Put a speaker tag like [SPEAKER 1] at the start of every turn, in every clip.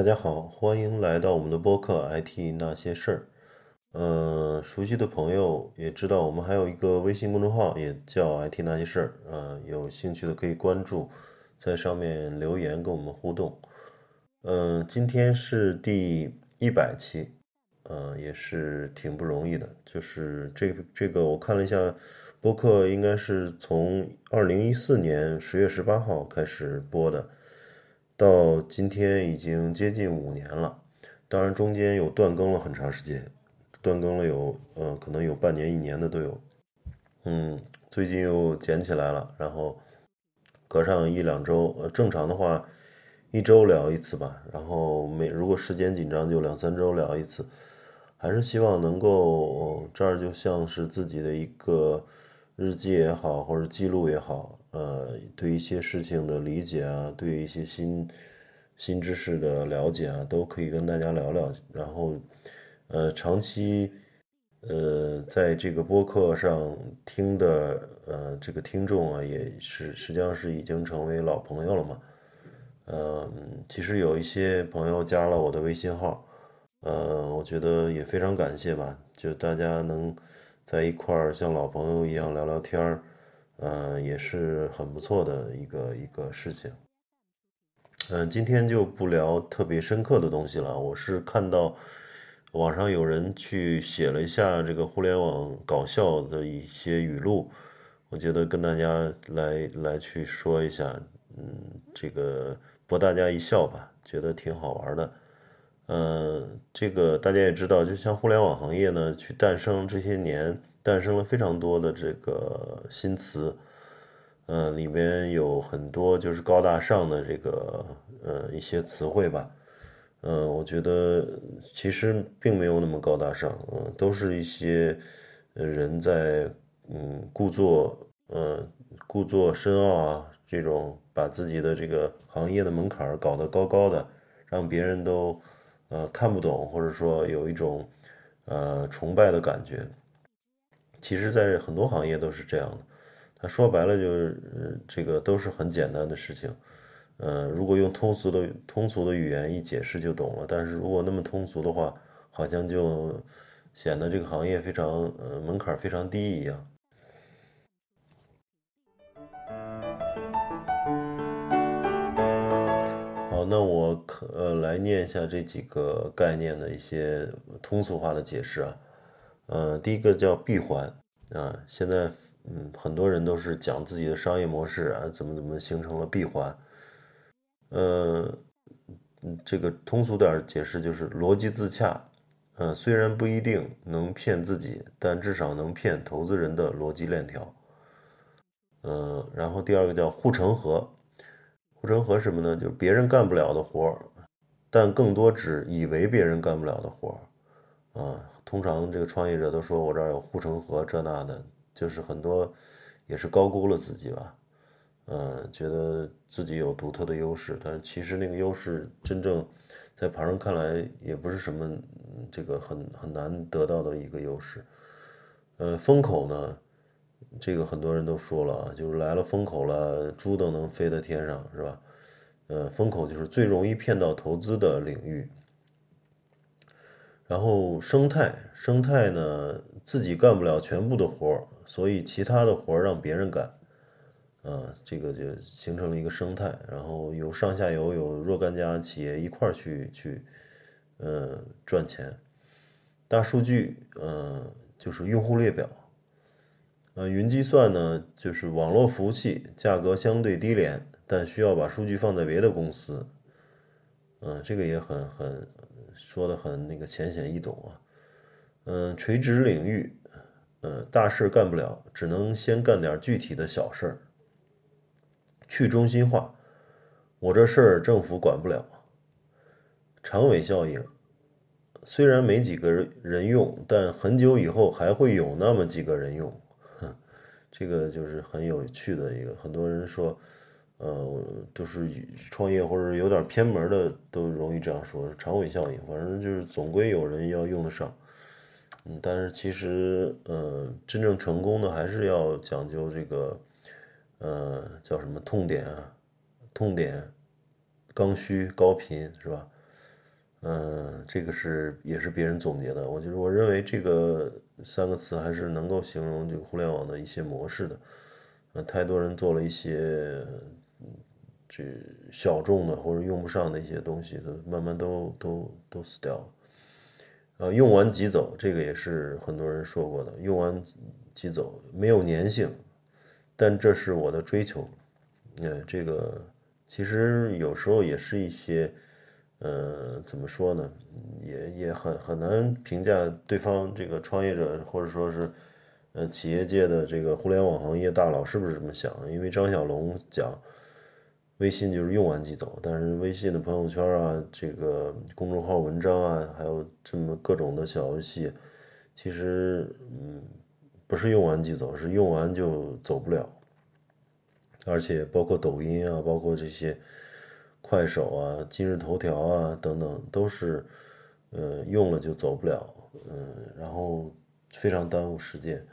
[SPEAKER 1] 大家好，欢迎来到我们的播客《IT 那些事儿》。嗯，熟悉的朋友也知道，我们还有一个微信公众号，也叫《IT 那些事儿》。嗯，有兴趣的可以关注，在上面留言跟我们互动。嗯，今天是第一百期，嗯，也是挺不容易的。就是这这个，我看了一下，播客应该是从二零一四年十月十八号开始播的。到今天已经接近五年了，当然中间有断更了很长时间，断更了有，呃，可能有半年、一年的都有。嗯，最近又捡起来了，然后隔上一两周，呃，正常的话一周聊一次吧，然后每如果时间紧张就两三周聊一次，还是希望能够这儿就像是自己的一个日记也好，或者记录也好。呃，对一些事情的理解啊，对一些新新知识的了解啊，都可以跟大家聊聊。然后，呃，长期呃在这个播客上听的呃这个听众啊，也是实际上是已经成为老朋友了嘛。嗯，其实有一些朋友加了我的微信号，呃，我觉得也非常感谢吧，就大家能在一块儿像老朋友一样聊聊天儿。嗯，也是很不错的一个一个事情。嗯，今天就不聊特别深刻的东西了。我是看到网上有人去写了一下这个互联网搞笑的一些语录，我觉得跟大家来来去说一下，嗯，这个博大家一笑吧，觉得挺好玩的。嗯，这个大家也知道，就像互联网行业呢，去诞生这些年。诞生了非常多的这个新词，嗯，里面有很多就是高大上的这个呃一些词汇吧，嗯，我觉得其实并没有那么高大上，嗯，都是一些人在嗯故作嗯故作深奥啊，这种把自己的这个行业的门槛搞得高高的，让别人都呃看不懂，或者说有一种呃崇拜的感觉。其实，在很多行业都是这样的。他说白了就是，这个都是很简单的事情。嗯，如果用通俗的通俗的语言一解释就懂了。但是如果那么通俗的话，好像就显得这个行业非常呃门槛非常低一样。好，那我可呃来念一下这几个概念的一些通俗化的解释啊。呃，第一个叫闭环啊，现在嗯，很多人都是讲自己的商业模式啊，怎么怎么形成了闭环。呃，这个通俗点解释就是逻辑自洽，嗯，虽然不一定能骗自己，但至少能骗投资人的逻辑链条。嗯，然后第二个叫护城河，护城河什么呢？就是别人干不了的活儿，但更多指以为别人干不了的活儿。啊，通常这个创业者都说我这儿有护城河，这那的，就是很多也是高估了自己吧。嗯，觉得自己有独特的优势，但其实那个优势真正在旁人看来也不是什么这个很很难得到的一个优势。呃，风口呢，这个很多人都说了啊，就是来了风口了，猪都能飞在天上，是吧？呃，风口就是最容易骗到投资的领域。然后生态，生态呢自己干不了全部的活儿，所以其他的活儿让别人干，啊，这个就形成了一个生态。然后有上下游，有若干家企业一块儿去去，呃，赚钱。大数据，嗯，就是用户列表。呃，云计算呢，就是网络服务器，价格相对低廉，但需要把数据放在别的公司。嗯，这个也很很。说的很那个浅显易懂啊，嗯，垂直领域，嗯，大事干不了，只能先干点具体的小事儿。去中心化，我这事儿政府管不了。长尾效应，虽然没几个人用，但很久以后还会有那么几个人用。哼，这个就是很有趣的一个，很多人说。呃，就是创业或者有点偏门的都容易这样说，长尾效应，反正就是总归有人要用得上。嗯，但是其实，呃，真正成功的还是要讲究这个，呃，叫什么痛点啊？痛点、刚需、高频，是吧？嗯，这个是也是别人总结的。我就是我认为这个三个词还是能够形容这个互联网的一些模式的。呃，太多人做了一些这小众的或者用不上的一些东西，都慢慢都都都死掉了。呃，用完即走，这个也是很多人说过的。用完即走，没有粘性，但这是我的追求。呃，这个其实有时候也是一些。呃，怎么说呢？也也很很难评价对方这个创业者，或者说是呃企业界的这个互联网行业大佬是不是这么想？因为张小龙讲，微信就是用完即走，但是微信的朋友圈啊，这个公众号文章啊，还有这么各种的小游戏，其实嗯不是用完即走，是用完就走不了，而且包括抖音啊，包括这些。快手啊，今日头条啊，等等，都是，呃，用了就走不了，嗯，然后非常耽误时间。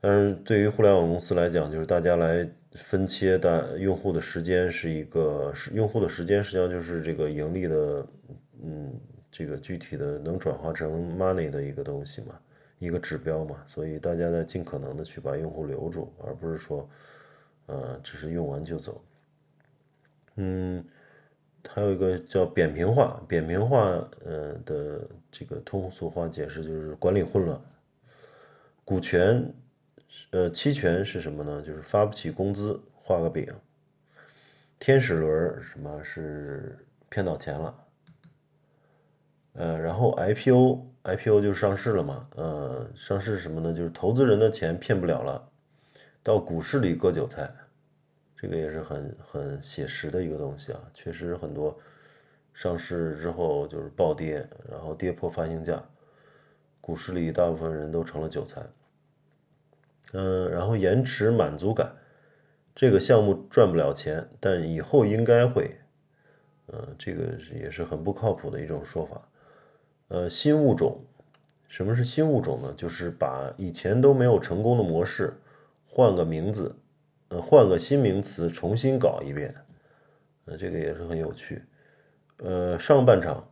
[SPEAKER 1] 但是对于互联网公司来讲，就是大家来分切的用户的时间是一个，是用户的时间实际上就是这个盈利的，嗯，这个具体的能转化成 money 的一个东西嘛，一个指标嘛，所以大家在尽可能的去把用户留住，而不是说，呃，只是用完就走。嗯，还有一个叫扁平化，扁平化，呃的这个通俗化解释就是管理混乱。股权，呃，期权是什么呢？就是发不起工资，画个饼。天使轮什么是骗到钱了？呃，然后 IPO，IPO 就上市了嘛？呃，上市什么呢？就是投资人的钱骗不了了，到股市里割韭菜。这个也是很很写实的一个东西啊，确实很多上市之后就是暴跌，然后跌破发行价，股市里大部分人都成了韭菜。嗯，然后延迟满足感，这个项目赚不了钱，但以后应该会，嗯，这个也是很不靠谱的一种说法。呃，新物种，什么是新物种呢？就是把以前都没有成功的模式换个名字。呃，换个新名词重新搞一遍，呃，这个也是很有趣。呃，上半场，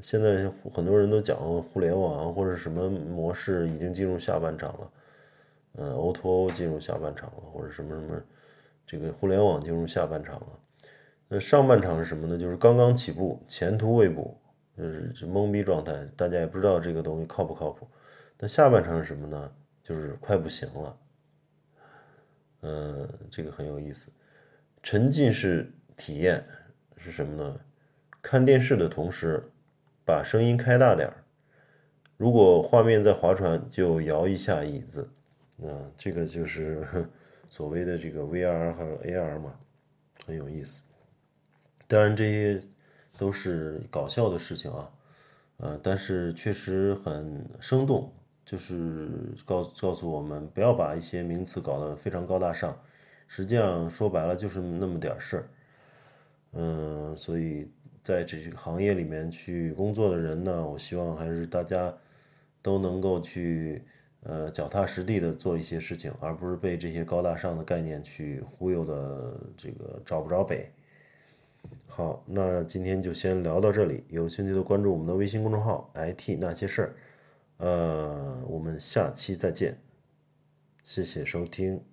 [SPEAKER 1] 现在很多人都讲互联网或者什么模式已经进入下半场了，呃，O2O O 进入下半场了，或者什么什么，这个互联网进入下半场了。那上半场是什么呢？就是刚刚起步，前途未卜，就是懵逼状态，大家也不知道这个东西靠不靠谱。那下半场是什么呢？就是快不行了。嗯，这个很有意思。沉浸式体验是什么呢？看电视的同时，把声音开大点儿。如果画面在划船，就摇一下椅子。嗯，这个就是 所谓的这个 VR 和 AR 嘛，很有意思。当然，这些都是搞笑的事情啊，呃，但是确实很生动。就是告告诉我们，不要把一些名词搞得非常高大上，实际上说白了就是那么点事儿。嗯，所以在这个行业里面去工作的人呢，我希望还是大家都能够去呃脚踏实地的做一些事情，而不是被这些高大上的概念去忽悠的这个找不着北。好，那今天就先聊到这里，有兴趣的关注我们的微信公众号 “IT 那些事儿”。呃，我们下期再见，谢谢收听。